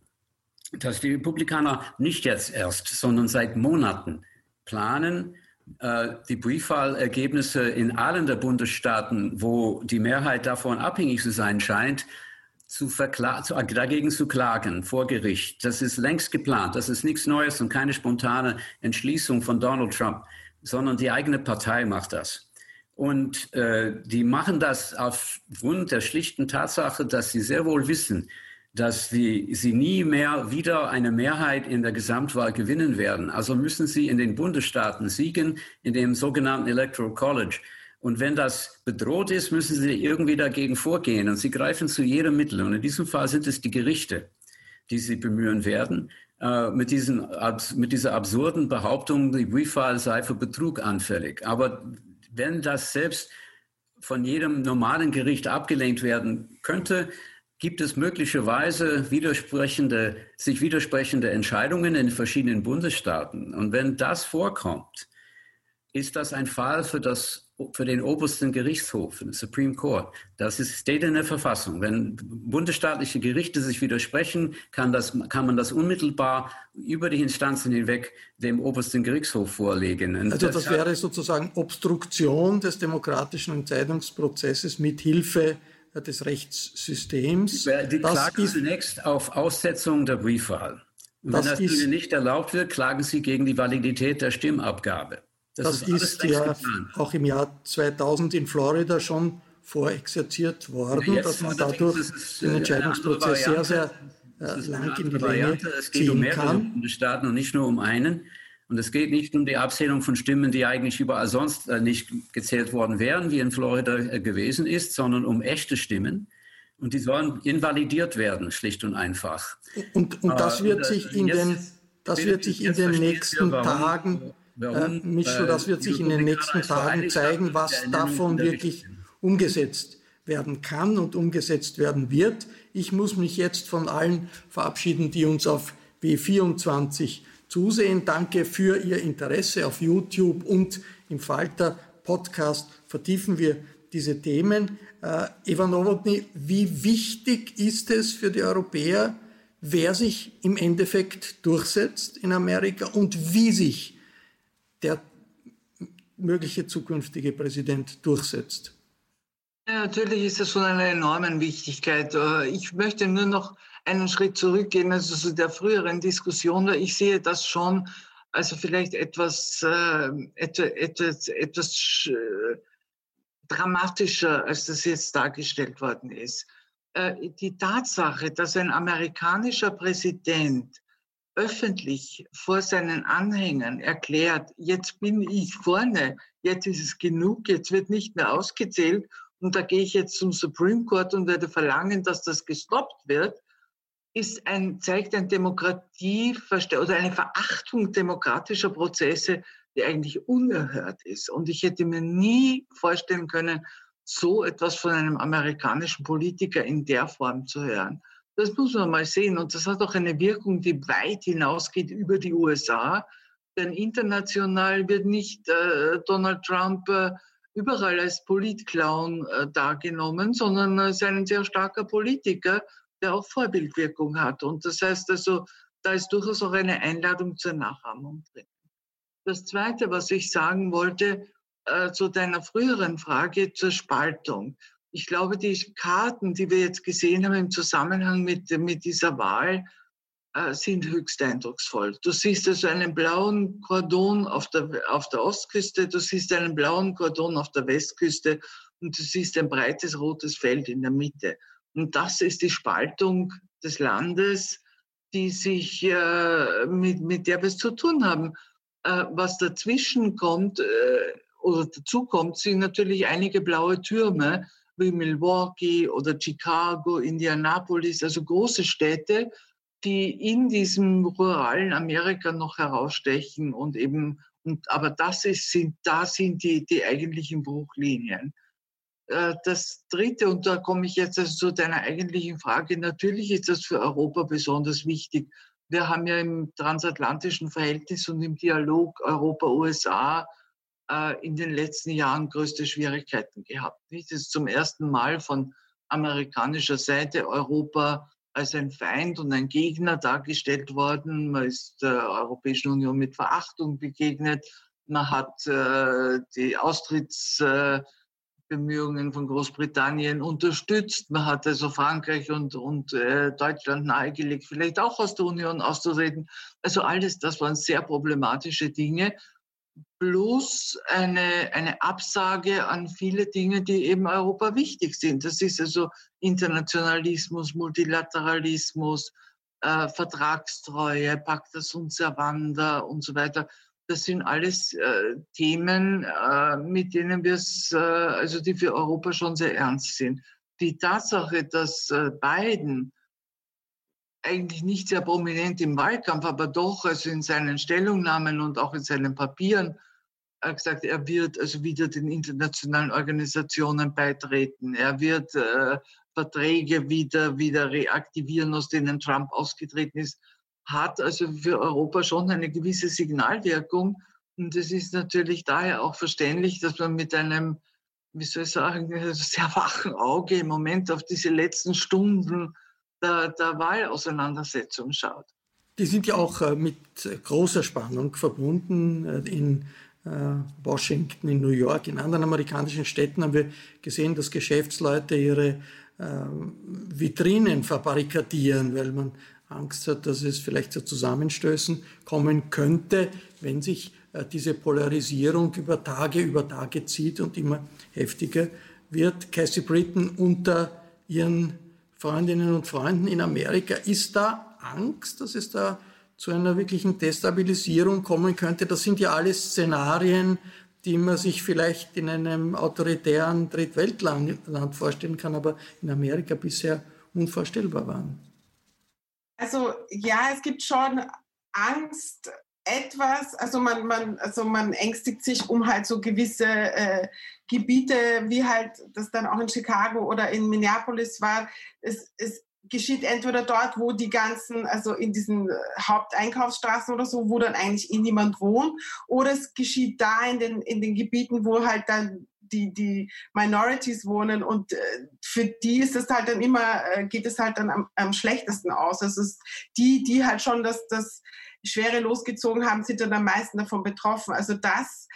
dass die Republikaner nicht jetzt erst, sondern seit Monaten planen, äh, die Briefwahlergebnisse in allen der Bundesstaaten, wo die Mehrheit davon abhängig zu sein scheint, zu zu, dagegen zu klagen vor Gericht. Das ist längst geplant. Das ist nichts Neues und keine spontane Entschließung von Donald Trump sondern die eigene Partei macht das. Und äh, die machen das aufgrund der schlichten Tatsache, dass sie sehr wohl wissen, dass die, sie nie mehr wieder eine Mehrheit in der Gesamtwahl gewinnen werden. Also müssen sie in den Bundesstaaten siegen, in dem sogenannten Electoral College. Und wenn das bedroht ist, müssen sie irgendwie dagegen vorgehen. Und sie greifen zu jedem Mittel. Und in diesem Fall sind es die Gerichte, die sie bemühen werden. Äh, mit, diesen, mit dieser absurden Behauptung, die Briefwahl sei für Betrug anfällig. Aber wenn das selbst von jedem normalen Gericht abgelehnt werden könnte, gibt es möglicherweise widersprechende, sich widersprechende Entscheidungen in verschiedenen Bundesstaaten. Und wenn das vorkommt, ist das ein Fall für das für den obersten Gerichtshof, den Supreme Court. Das ist, steht in der Verfassung. Wenn bundesstaatliche Gerichte sich widersprechen, kann, das, kann man das unmittelbar über die Instanzen hinweg dem obersten Gerichtshof vorlegen. Und also das wäre sozusagen Obstruktion des demokratischen Entscheidungsprozesses mit Hilfe des Rechtssystems. Die das klagen zunächst auf Aussetzung der Briefwahl. Wenn das Ihnen nicht erlaubt wird, klagen Sie gegen die Validität der Stimmabgabe. Das, das ist, ist ja auch im Jahr 2000 in Florida schon vorexerziert worden, ja, dass man dadurch ist, den Entscheidungsprozess sehr, sehr äh, lang in die Länge Es geht um mehrere Bundesstaaten und nicht nur um einen. Und es geht nicht um die Abzählung von Stimmen, die eigentlich überall sonst äh, nicht gezählt worden wären, wie in Florida äh, gewesen ist, sondern um echte Stimmen. Und die sollen invalidiert werden, schlicht und einfach. Und, und das wird sich in den, das wird sich in den nächsten Tagen Warum? Michel, das wird sich in den nächsten Tagen zeigen, was davon wirklich umgesetzt werden kann und umgesetzt werden wird. Ich muss mich jetzt von allen verabschieden, die uns auf W24 zusehen. Danke für Ihr Interesse auf YouTube und im Falter Podcast vertiefen wir diese Themen. Äh, Eva Nowotny, wie wichtig ist es für die Europäer, wer sich im Endeffekt durchsetzt in Amerika und wie sich der mögliche zukünftige Präsident durchsetzt. Ja, natürlich ist das von einer enormen Wichtigkeit. Äh, ich möchte nur noch einen Schritt zurückgehen, also zu der früheren Diskussion. Ich sehe das schon, also vielleicht etwas, äh, etwas, etwas dramatischer, als das jetzt dargestellt worden ist. Äh, die Tatsache, dass ein amerikanischer Präsident öffentlich vor seinen Anhängern erklärt, jetzt bin ich vorne, jetzt ist es genug, jetzt wird nicht mehr ausgezählt und da gehe ich jetzt zum Supreme Court und werde verlangen, dass das gestoppt wird, ist ein, zeigt ein Demokratie oder eine Verachtung demokratischer Prozesse, die eigentlich unerhört ist. Und ich hätte mir nie vorstellen können, so etwas von einem amerikanischen Politiker in der Form zu hören. Das muss man mal sehen. Und das hat auch eine Wirkung, die weit hinausgeht über die USA. Denn international wird nicht äh, Donald Trump äh, überall als Politclown äh, dargenommen, sondern als ein sehr starker Politiker, der auch Vorbildwirkung hat. Und das heißt also, da ist durchaus auch eine Einladung zur Nachahmung drin. Das Zweite, was ich sagen wollte, äh, zu deiner früheren Frage zur Spaltung ich glaube, die Karten, die wir jetzt gesehen haben im Zusammenhang mit, mit dieser Wahl, äh, sind höchst eindrucksvoll. Du siehst also einen blauen Kordon auf der, auf der Ostküste, du siehst einen blauen Kordon auf der Westküste und du siehst ein breites rotes Feld in der Mitte. Und das ist die Spaltung des Landes, die sich, äh, mit, mit der wir es zu tun haben. Äh, was dazwischen kommt äh, oder dazu kommt, sind natürlich einige blaue Türme, wie Milwaukee oder Chicago, Indianapolis, also große Städte, die in diesem ruralen Amerika noch herausstechen und eben, und, aber das ist, sind, da sind die, die eigentlichen Bruchlinien. Äh, das Dritte, und da komme ich jetzt also zu deiner eigentlichen Frage, natürlich ist das für Europa besonders wichtig. Wir haben ja im transatlantischen Verhältnis und im Dialog Europa-USA äh, in den letzten Jahren größte Schwierigkeiten gehabt. Nicht? Es ist zum ersten Mal von amerikanischer Seite Europa als ein Feind und ein Gegner dargestellt worden. Man ist der Europäischen Union mit Verachtung begegnet. Man hat äh, die Austrittsbemühungen äh, von Großbritannien unterstützt. Man hat also Frankreich und, und äh, Deutschland nahegelegt, vielleicht auch aus der Union auszutreten. Also alles, das waren sehr problematische Dinge plus eine, eine Absage an viele Dinge, die eben Europa wichtig sind. Das ist also Internationalismus, Multilateralismus, äh, Vertragstreue, Pacta sunt servanda und so weiter. Das sind alles äh, Themen, äh, mit denen wir es, äh, also die für Europa schon sehr ernst sind. Die Tatsache, dass äh, Biden eigentlich nicht sehr prominent im Wahlkampf, aber doch also in seinen Stellungnahmen und auch in seinen Papieren er gesagt, er wird also wieder den internationalen Organisationen beitreten. Er wird äh, Verträge wieder, wieder reaktivieren, aus denen Trump ausgetreten ist. Hat also für Europa schon eine gewisse Signalwirkung. Und es ist natürlich daher auch verständlich, dass man mit einem, wie soll ich sagen, sehr wachen Auge im Moment auf diese letzten Stunden der, der Wahlauseinandersetzung schaut. Die sind ja auch äh, mit großer Spannung verbunden. Äh, in äh, Washington, in New York, in anderen amerikanischen Städten haben wir gesehen, dass Geschäftsleute ihre Vitrinen verbarrikadieren, weil man Angst hat, dass es vielleicht zu Zusammenstößen kommen könnte, wenn sich diese Polarisierung über Tage über Tage zieht und immer heftiger wird. Cassie Britton unter ihren Freundinnen und Freunden in Amerika, ist da Angst, dass es da zu einer wirklichen Destabilisierung kommen könnte? Das sind ja alles Szenarien, die man sich vielleicht in einem autoritären Drittweltland vorstellen kann, aber in Amerika bisher unvorstellbar waren. Also ja, es gibt schon Angst, etwas, also man, man, also man ängstigt sich um halt so gewisse äh, Gebiete, wie halt das dann auch in Chicago oder in Minneapolis war. Es, es geschieht entweder dort, wo die ganzen, also in diesen Haupteinkaufsstraßen oder so, wo dann eigentlich eh niemand wohnt, oder es geschieht da in den, in den Gebieten, wo halt dann die, die Minorities wohnen und äh, für die ist es halt dann immer, äh, geht es halt dann am, am schlechtesten aus. Also es ist die, die halt schon das, das Schwere losgezogen haben, sind dann am meisten davon betroffen. Also das,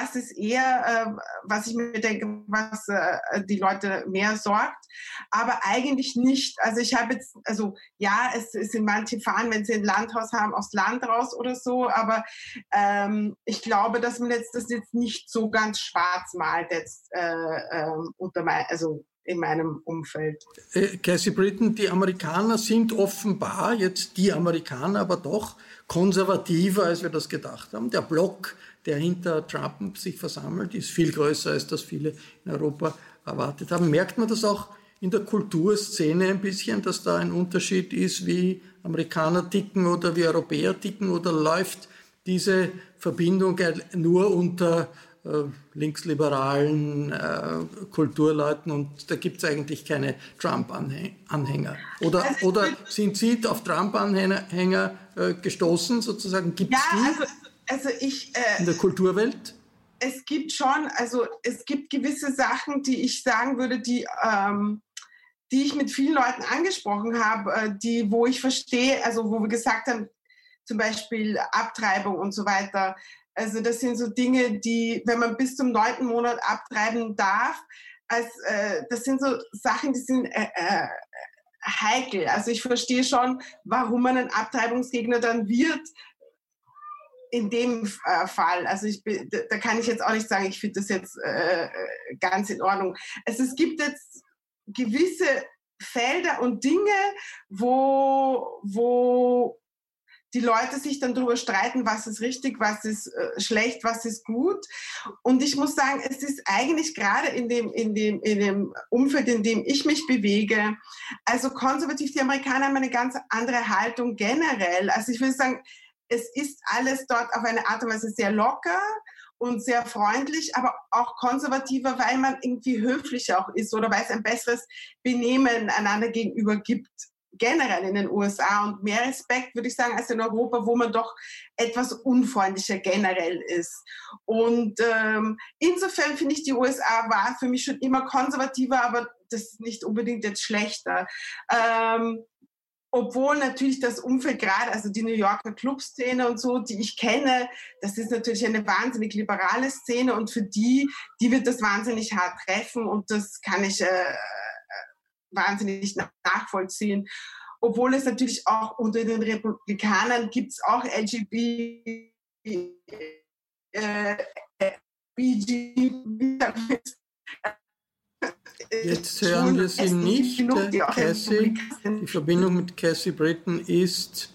das ist eher, äh, was ich mir denke, was äh, die Leute mehr sorgt. Aber eigentlich nicht. Also ich habe jetzt, also ja, es, es sind manche fahren, wenn sie ein Landhaus haben, aus Land raus oder so. Aber ähm, ich glaube, dass man jetzt das jetzt nicht so ganz schwarz malt jetzt äh, äh, unter mein, also in meinem Umfeld. Äh, Cassie Britton, die Amerikaner sind offenbar jetzt die Amerikaner, aber doch konservativer, als wir das gedacht haben. Der Block, der hinter Trump sich versammelt, ist viel größer, als das viele in Europa erwartet haben. Merkt man das auch in der Kulturszene ein bisschen, dass da ein Unterschied ist, wie Amerikaner ticken oder wie Europäer ticken oder läuft diese Verbindung nur unter äh, linksliberalen äh, Kulturleuten und da gibt es eigentlich keine Trump-Anhänger. Oder, also oder sind Sie auf Trump-Anhänger äh, gestoßen sozusagen? Gibt es ja, die also, also ich, äh, in der Kulturwelt? Es gibt schon, also es gibt gewisse Sachen, die ich sagen würde, die, ähm, die ich mit vielen Leuten angesprochen habe, äh, die, wo ich verstehe, also wo wir gesagt haben, zum Beispiel Abtreibung und so weiter, also das sind so Dinge, die, wenn man bis zum neunten Monat abtreiben darf, als, äh, das sind so Sachen, die sind äh, äh, heikel. Also ich verstehe schon, warum man ein Abtreibungsgegner dann wird in dem äh, Fall. Also ich, da kann ich jetzt auch nicht sagen, ich finde das jetzt äh, ganz in Ordnung. Also es gibt jetzt gewisse Felder und Dinge, wo, wo die Leute sich dann darüber streiten, was ist richtig, was ist äh, schlecht, was ist gut. Und ich muss sagen, es ist eigentlich gerade in dem, in, dem, in dem Umfeld, in dem ich mich bewege, also konservativ, die Amerikaner haben eine ganz andere Haltung generell. Also ich würde sagen, es ist alles dort auf eine Art und Weise sehr locker und sehr freundlich, aber auch konservativer, weil man irgendwie höflicher auch ist oder weil es ein besseres Benehmen einander gegenüber gibt generell in den USA und mehr Respekt, würde ich sagen, als in Europa, wo man doch etwas unfreundlicher generell ist. Und ähm, insofern finde ich, die USA war für mich schon immer konservativer, aber das ist nicht unbedingt jetzt schlechter. Ähm, obwohl natürlich das Umfeld gerade, also die New Yorker Clubszene und so, die ich kenne, das ist natürlich eine wahnsinnig liberale Szene und für die, die wird das wahnsinnig hart treffen und das kann ich äh, wahnsinnig nachvollziehen. Obwohl es natürlich auch unter den Republikanern gibt es auch LGBT, äh, Jetzt hören wir Sie nicht. Die, Cassie, die Verbindung mit Cassie Britton ist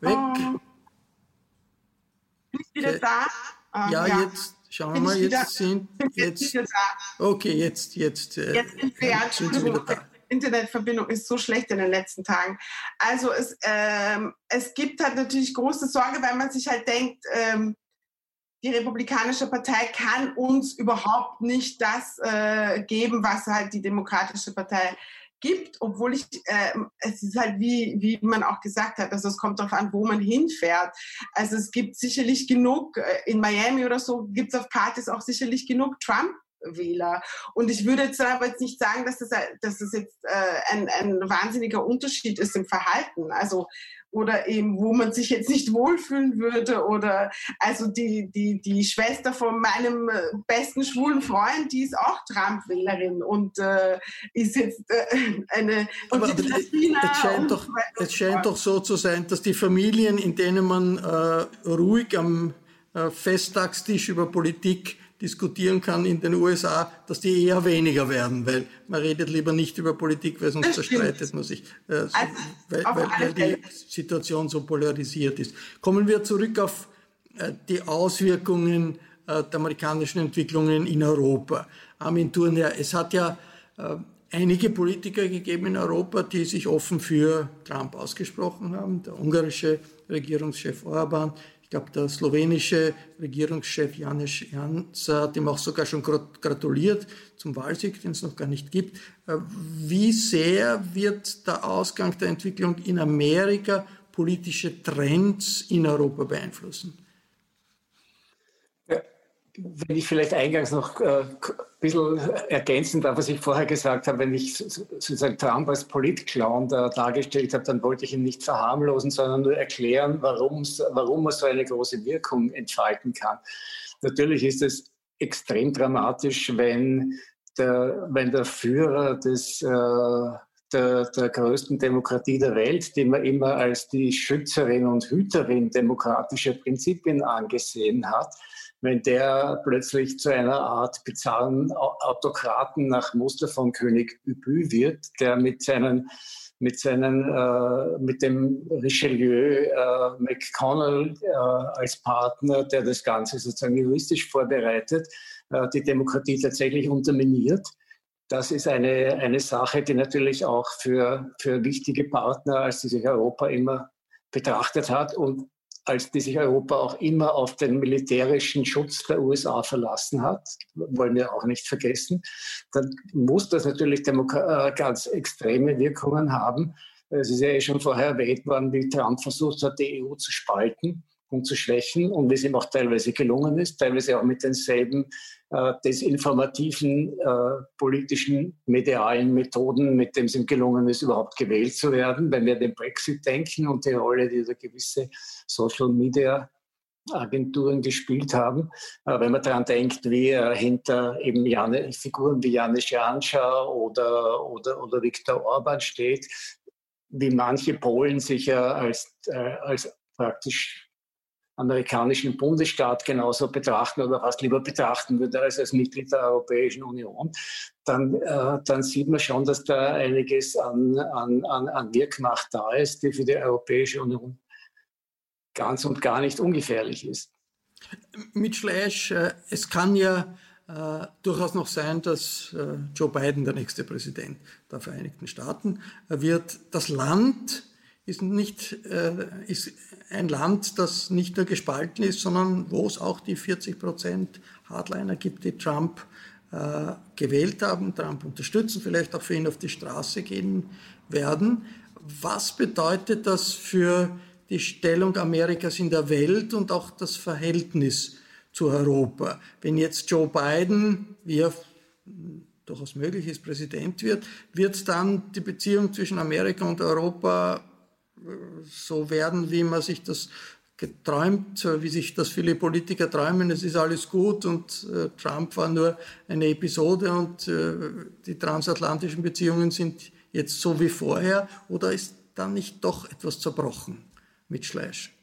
weg. Oh. Ist wieder da? Ah, ja, ja, jetzt schauen wir mal. Jetzt sind jetzt. Okay, jetzt jetzt. Äh, jetzt sind, wir, sind Sie wieder da. Internetverbindung ist so schlecht in den letzten Tagen. Also es, ähm, es gibt halt natürlich große Sorge, weil man sich halt denkt, ähm, die Republikanische Partei kann uns überhaupt nicht das äh, geben, was halt die Demokratische Partei gibt, obwohl ich, äh, es ist halt wie, wie man auch gesagt hat, also es kommt darauf an, wo man hinfährt. Also es gibt sicherlich genug, äh, in Miami oder so gibt es auf Partys auch sicherlich genug Trump Wähler. Und ich würde jetzt aber jetzt nicht sagen, dass das, dass das jetzt äh, ein, ein wahnsinniger Unterschied ist im Verhalten. Also oder eben, wo man sich jetzt nicht wohlfühlen würde oder also die, die, die Schwester von meinem äh, besten schwulen Freund, die ist auch Trump-Wählerin und äh, ist jetzt äh, eine aber es scheint, doch, es scheint doch so zu sein, dass die Familien, in denen man äh, ruhig am äh, Festtagstisch über Politik diskutieren kann in den USA, dass die eher weniger werden, weil man redet lieber nicht über Politik, weil sonst zerstreitet man sich, äh, so, also, weil, weil, weil, die Situation so polarisiert ist. Kommen wir zurück auf äh, die Auswirkungen äh, der amerikanischen Entwicklungen in Europa. Armin Thurnherr, es hat ja äh, einige Politiker gegeben in Europa, die sich offen für Trump ausgesprochen haben. Der ungarische Regierungschef Orban, ich glaube, der slowenische Regierungschef Janis Jansa hat ihm auch sogar schon gratuliert zum Wahlsieg, den es noch gar nicht gibt. Äh, wie sehr wird der Ausgang der Entwicklung in Amerika politische Trends in Europa beeinflussen? Wenn ich vielleicht eingangs noch äh, ein bisschen ergänzen darf, was ich vorher gesagt habe, wenn ich sozusagen Trump als Politclown da dargestellt habe, dann wollte ich ihn nicht verharmlosen, sondern nur erklären, warum, warum er so eine große Wirkung entfalten kann. Natürlich ist es extrem dramatisch, wenn der, wenn der Führer des, äh, der, der größten Demokratie der Welt, die man immer als die Schützerin und Hüterin demokratischer Prinzipien angesehen hat, wenn der plötzlich zu einer Art bizarren Autokraten nach Muster von König Übü wird, der mit seinen mit seinen äh, mit dem Richelieu äh, McConnell äh, als Partner, der das Ganze sozusagen juristisch vorbereitet, äh, die Demokratie tatsächlich unterminiert. Das ist eine, eine Sache, die natürlich auch für, für wichtige Partner, als die sich Europa immer betrachtet hat und als die sich Europa auch immer auf den militärischen Schutz der USA verlassen hat, wollen wir auch nicht vergessen, dann muss das natürlich äh, ganz extreme Wirkungen haben. Es ist ja eh schon vorher erwähnt worden, wie Trump versucht hat, die EU zu spalten und zu schwächen und wie es ihm auch teilweise gelungen ist, teilweise auch mit denselben äh, desinformativen äh, politischen medialen Methoden, mit denen es ihm gelungen ist, überhaupt gewählt zu werden. Wenn wir den Brexit denken und die Rolle, die da gewisse Social Media Agenturen gespielt haben. Äh, wenn man daran denkt, wie äh, hinter eben Jane, Figuren wie Janis Janša oder, oder, oder Viktor Orban steht, wie manche Polen sich ja als, äh, als praktisch amerikanischen Bundesstaat genauso betrachten oder fast lieber betrachten würde als als Mitglied der Europäischen Union, dann, äh, dann sieht man schon, dass da einiges an, an, an, an Wirkmacht da ist, die für die Europäische Union ganz und gar nicht ungefährlich ist. Mit Schleisch, äh, es kann ja äh, durchaus noch sein, dass äh, Joe Biden der nächste Präsident der Vereinigten Staaten wird. Das Land ist nicht äh, ist ein Land, das nicht nur gespalten ist, sondern wo es auch die 40 Prozent Hardliner gibt, die Trump äh, gewählt haben, Trump unterstützen, vielleicht auch für ihn auf die Straße gehen werden. Was bedeutet das für die Stellung Amerikas in der Welt und auch das Verhältnis zu Europa? Wenn jetzt Joe Biden, wie er durchaus möglich ist, Präsident wird, wird dann die Beziehung zwischen Amerika und Europa so werden, wie man sich das geträumt, wie sich das viele Politiker träumen, es ist alles gut und äh, Trump war nur eine Episode und äh, die transatlantischen Beziehungen sind jetzt so wie vorher oder ist da nicht doch etwas zerbrochen mit Schleisch?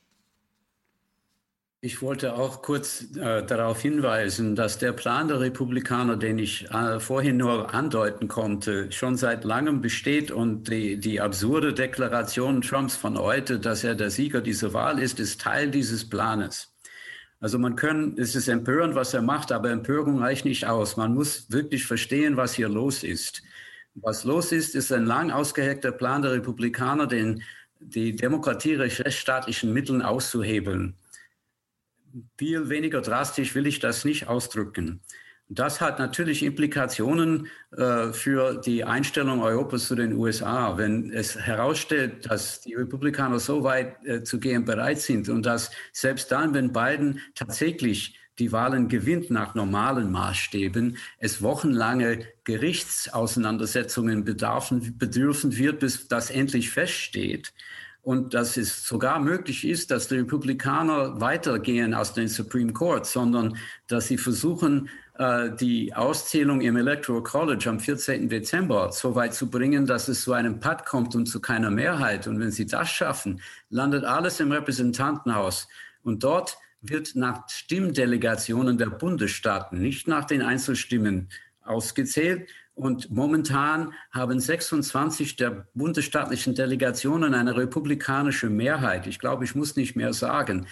Ich wollte auch kurz äh, darauf hinweisen, dass der Plan der Republikaner, den ich äh, vorhin nur andeuten konnte, schon seit langem besteht und die, die absurde Deklaration Trumps von heute, dass er der Sieger dieser Wahl ist, ist Teil dieses Planes. Also man kann, es ist empörend, was er macht, aber Empörung reicht nicht aus. Man muss wirklich verstehen, was hier los ist. Was los ist, ist ein lang ausgeheckter Plan der Republikaner, den, die Demokratie rechtsstaatlichen Mitteln auszuhebeln viel weniger drastisch will ich das nicht ausdrücken. Das hat natürlich Implikationen äh, für die Einstellung Europas zu den USA. Wenn es herausstellt, dass die Republikaner so weit äh, zu gehen bereit sind und dass selbst dann, wenn Biden tatsächlich die Wahlen gewinnt nach normalen Maßstäben, es wochenlange Gerichtsauseinandersetzungen bedarfen, bedürfen wird, bis das endlich feststeht. Und dass es sogar möglich ist, dass die Republikaner weitergehen aus den Supreme Court, sondern dass sie versuchen, äh, die Auszählung im Electoral College am 14. Dezember so weit zu bringen, dass es zu einem Patt kommt und zu keiner Mehrheit. Und wenn sie das schaffen, landet alles im Repräsentantenhaus. Und dort wird nach Stimmdelegationen der Bundesstaaten, nicht nach den Einzelstimmen ausgezählt. Und momentan haben 26 der bundesstaatlichen Delegationen eine republikanische Mehrheit. Ich glaube, ich muss nicht mehr sagen.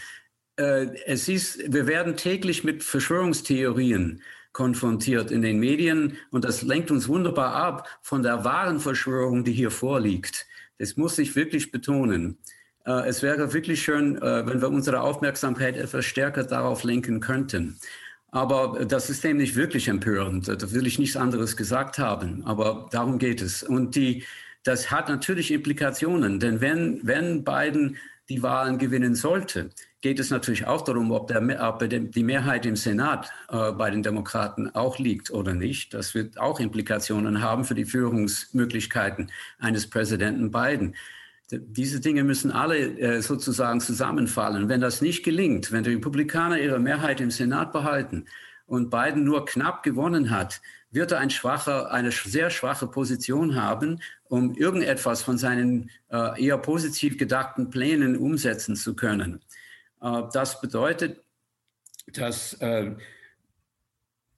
Äh, es ist, wir werden täglich mit Verschwörungstheorien konfrontiert in den Medien und das lenkt uns wunderbar ab von der wahren Verschwörung, die hier vorliegt. Das muss ich wirklich betonen. Äh, es wäre wirklich schön, äh, wenn wir unsere Aufmerksamkeit etwas stärker darauf lenken könnten. Aber das ist nämlich wirklich empörend. Da will ich nichts anderes gesagt haben. Aber darum geht es. Und die, das hat natürlich Implikationen. Denn wenn, wenn Biden die Wahlen gewinnen sollte, geht es natürlich auch darum, ob, der, ob die Mehrheit im Senat äh, bei den Demokraten auch liegt oder nicht. Das wird auch Implikationen haben für die Führungsmöglichkeiten eines Präsidenten Biden. Diese Dinge müssen alle äh, sozusagen zusammenfallen. Wenn das nicht gelingt, wenn die Republikaner ihre Mehrheit im Senat behalten und Biden nur knapp gewonnen hat, wird er ein schwacher, eine sehr schwache Position haben, um irgendetwas von seinen äh, eher positiv gedachten Plänen umsetzen zu können. Äh, das bedeutet, dass äh,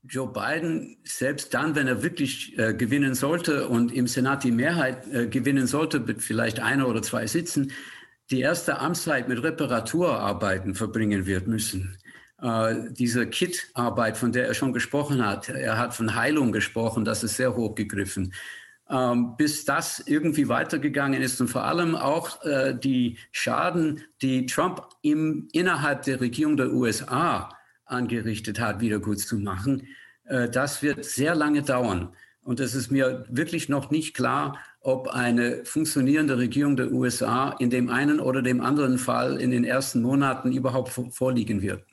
Joe Biden, selbst dann, wenn er wirklich äh, gewinnen sollte und im Senat die Mehrheit äh, gewinnen sollte, mit vielleicht einer oder zwei Sitzen, die erste Amtszeit mit Reparaturarbeiten verbringen wird müssen. Äh, diese Kit-Arbeit, von der er schon gesprochen hat, er hat von Heilung gesprochen, das ist sehr hoch gegriffen. Ähm, bis das irgendwie weitergegangen ist und vor allem auch äh, die Schaden, die Trump im, innerhalb der Regierung der USA angerichtet hat, wieder gut zu machen. Äh, das wird sehr lange dauern. Und es ist mir wirklich noch nicht klar, ob eine funktionierende Regierung der USA in dem einen oder dem anderen Fall in den ersten Monaten überhaupt vorliegen wird.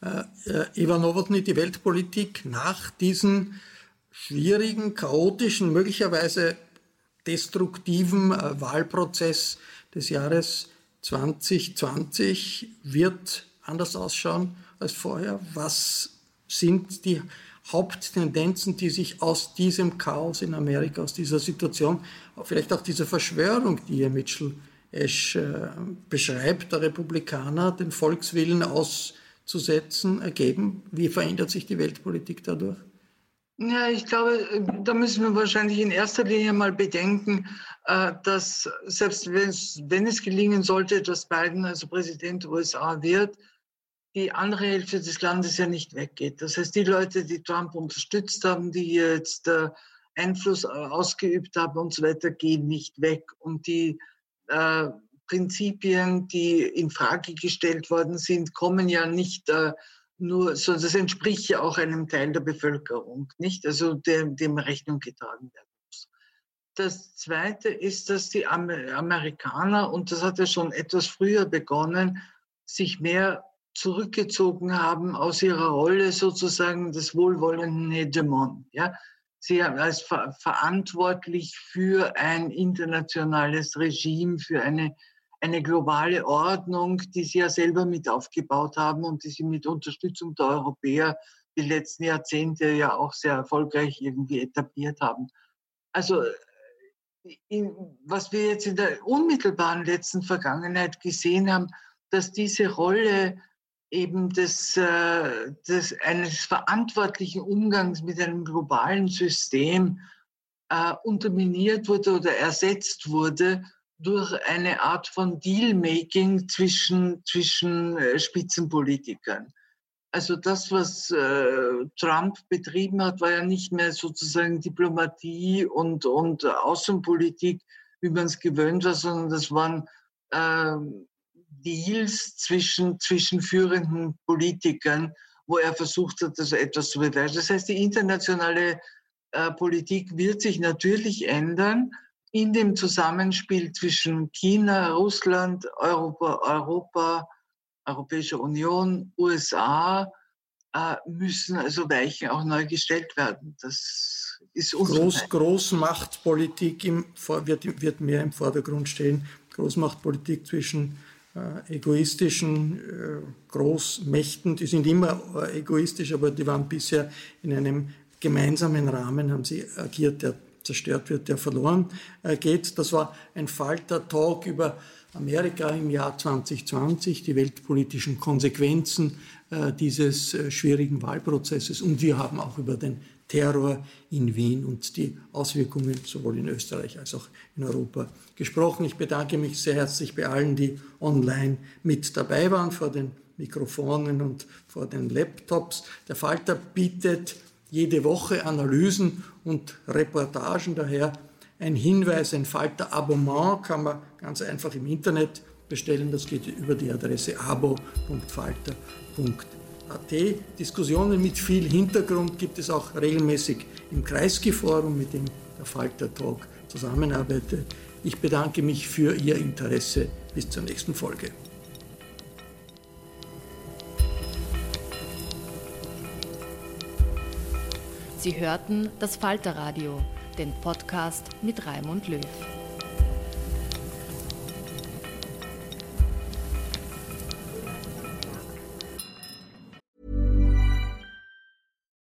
Äh, äh, Eva Nowotny, die Weltpolitik nach diesem schwierigen, chaotischen, möglicherweise destruktiven äh, Wahlprozess des Jahres 2020 wird anders ausschauen als vorher? Was sind die Haupttendenzen, die sich aus diesem Chaos in Amerika, aus dieser Situation, vielleicht auch dieser Verschwörung, die hier Mitchell Ash äh, beschreibt, der Republikaner, den Volkswillen auszusetzen, ergeben? Wie verändert sich die Weltpolitik dadurch? Ja, ich glaube, da müssen wir wahrscheinlich in erster Linie mal bedenken, äh, dass selbst wenn es gelingen sollte, dass Biden also Präsident USA wird, die andere Hälfte des Landes ja nicht weggeht. Das heißt, die Leute, die Trump unterstützt haben, die jetzt äh, Einfluss äh, ausgeübt haben und so weiter, gehen nicht weg. Und die äh, Prinzipien, die in Frage gestellt worden sind, kommen ja nicht äh, nur, sondern das entspricht ja auch einem Teil der Bevölkerung, nicht? Also dem, dem Rechnung getragen werden muss. Das Zweite ist, dass die Amerikaner, und das hat ja schon etwas früher begonnen, sich mehr zurückgezogen haben aus ihrer Rolle sozusagen des wohlwollenden Hegemon. Ja? Sie als ver verantwortlich für ein internationales Regime, für eine, eine globale Ordnung, die sie ja selber mit aufgebaut haben und die sie mit Unterstützung der Europäer die letzten Jahrzehnte ja auch sehr erfolgreich irgendwie etabliert haben. Also in, was wir jetzt in der unmittelbaren letzten Vergangenheit gesehen haben, dass diese Rolle eben des, äh, des, eines verantwortlichen Umgangs mit einem globalen System äh, unterminiert wurde oder ersetzt wurde durch eine Art von Dealmaking zwischen, zwischen äh, Spitzenpolitikern. Also das, was äh, Trump betrieben hat, war ja nicht mehr sozusagen Diplomatie und, und Außenpolitik, wie man es gewöhnt war, sondern das waren äh, Deals zwischen, zwischen führenden Politikern wo er versucht hat, also etwas zu beweisen. Das heißt, die internationale äh, Politik wird sich natürlich ändern in dem Zusammenspiel zwischen China, Russland, Europa, Europa Europäische Union, USA, äh, müssen also Weichen auch neu gestellt werden. Das ist Groß, Großmachtpolitik im, wird, wird mehr im Vordergrund stehen. Großmachtpolitik zwischen äh, egoistischen äh, Großmächten, die sind immer äh, egoistisch, aber die waren bisher in einem gemeinsamen Rahmen, haben sie agiert, der zerstört wird, der verloren äh, geht. Das war ein Falter-Talk über Amerika im Jahr 2020, die weltpolitischen Konsequenzen äh, dieses äh, schwierigen Wahlprozesses. Und wir haben auch über den Terror in Wien und die Auswirkungen sowohl in Österreich als auch in Europa gesprochen. Ich bedanke mich sehr herzlich bei allen, die online mit dabei waren, vor den Mikrofonen und vor den Laptops. Der Falter bietet jede Woche Analysen und Reportagen. Daher ein Hinweis, ein Falter-Abonnement kann man ganz einfach im Internet bestellen. Das geht über die Adresse abo.falter.at. Diskussionen mit viel Hintergrund gibt es auch regelmäßig im Kreisky-Forum, mit dem der Falter Talk zusammenarbeitet. Ich bedanke mich für Ihr Interesse. Bis zur nächsten Folge. Sie hörten das Falterradio, den Podcast mit Raimund Löw.